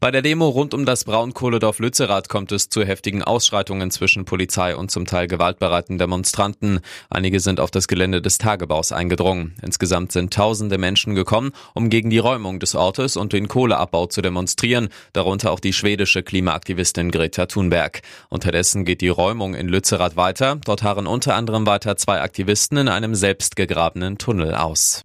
Bei der Demo rund um das Braunkohledorf Lützerath kommt es zu heftigen Ausschreitungen zwischen Polizei und zum Teil gewaltbereiten Demonstranten. Einige sind auf das Gelände des Tagebaus eingedrungen. Insgesamt sind tausende Menschen gekommen, um gegen die Räumung des Ortes und den Kohleabbau zu demonstrieren, darunter auch die schwedische Klimaaktivistin Greta Thunberg. Unterdessen geht die Räumung in Lützerath weiter. Dort harren unter anderem weiter zwei Aktivisten in einem selbstgegrabenen Tunnel aus.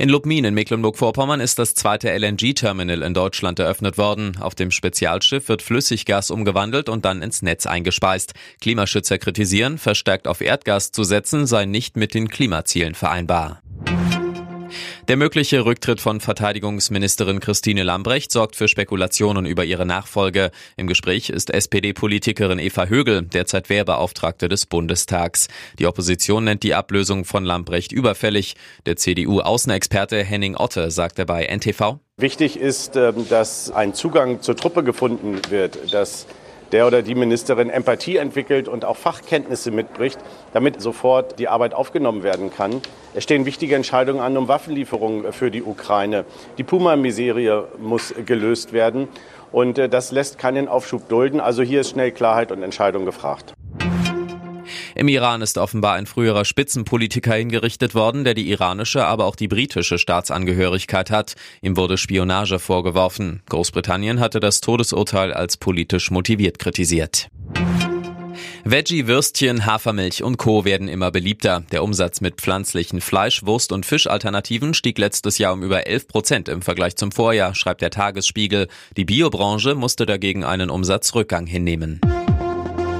In Lubmin in Mecklenburg-Vorpommern ist das zweite LNG-Terminal in Deutschland eröffnet worden. Auf dem Spezialschiff wird Flüssiggas umgewandelt und dann ins Netz eingespeist. Klimaschützer kritisieren, verstärkt auf Erdgas zu setzen sei nicht mit den Klimazielen vereinbar. Der mögliche Rücktritt von Verteidigungsministerin Christine Lambrecht sorgt für Spekulationen über ihre Nachfolge. Im Gespräch ist SPD-Politikerin Eva Högel, derzeit Wehrbeauftragte des Bundestags. Die Opposition nennt die Ablösung von Lambrecht überfällig. Der CDU-Außenexperte Henning Otte sagte bei NTV. Wichtig ist, ähm, dass ein Zugang zur Truppe gefunden wird, dass der oder die Ministerin Empathie entwickelt und auch Fachkenntnisse mitbricht, damit sofort die Arbeit aufgenommen werden kann. Es stehen wichtige Entscheidungen an um Waffenlieferungen für die Ukraine. Die Puma-Miserie muss gelöst werden. Und äh, das lässt keinen Aufschub dulden. Also hier ist schnell Klarheit und Entscheidung gefragt. Im Iran ist offenbar ein früherer Spitzenpolitiker hingerichtet worden, der die iranische, aber auch die britische Staatsangehörigkeit hat. Ihm wurde Spionage vorgeworfen. Großbritannien hatte das Todesurteil als politisch motiviert kritisiert. Veggie, Würstchen, Hafermilch und Co. werden immer beliebter. Der Umsatz mit pflanzlichen Fleisch-, Wurst- und Fischalternativen stieg letztes Jahr um über 11 Prozent im Vergleich zum Vorjahr, schreibt der Tagesspiegel. Die Biobranche musste dagegen einen Umsatzrückgang hinnehmen.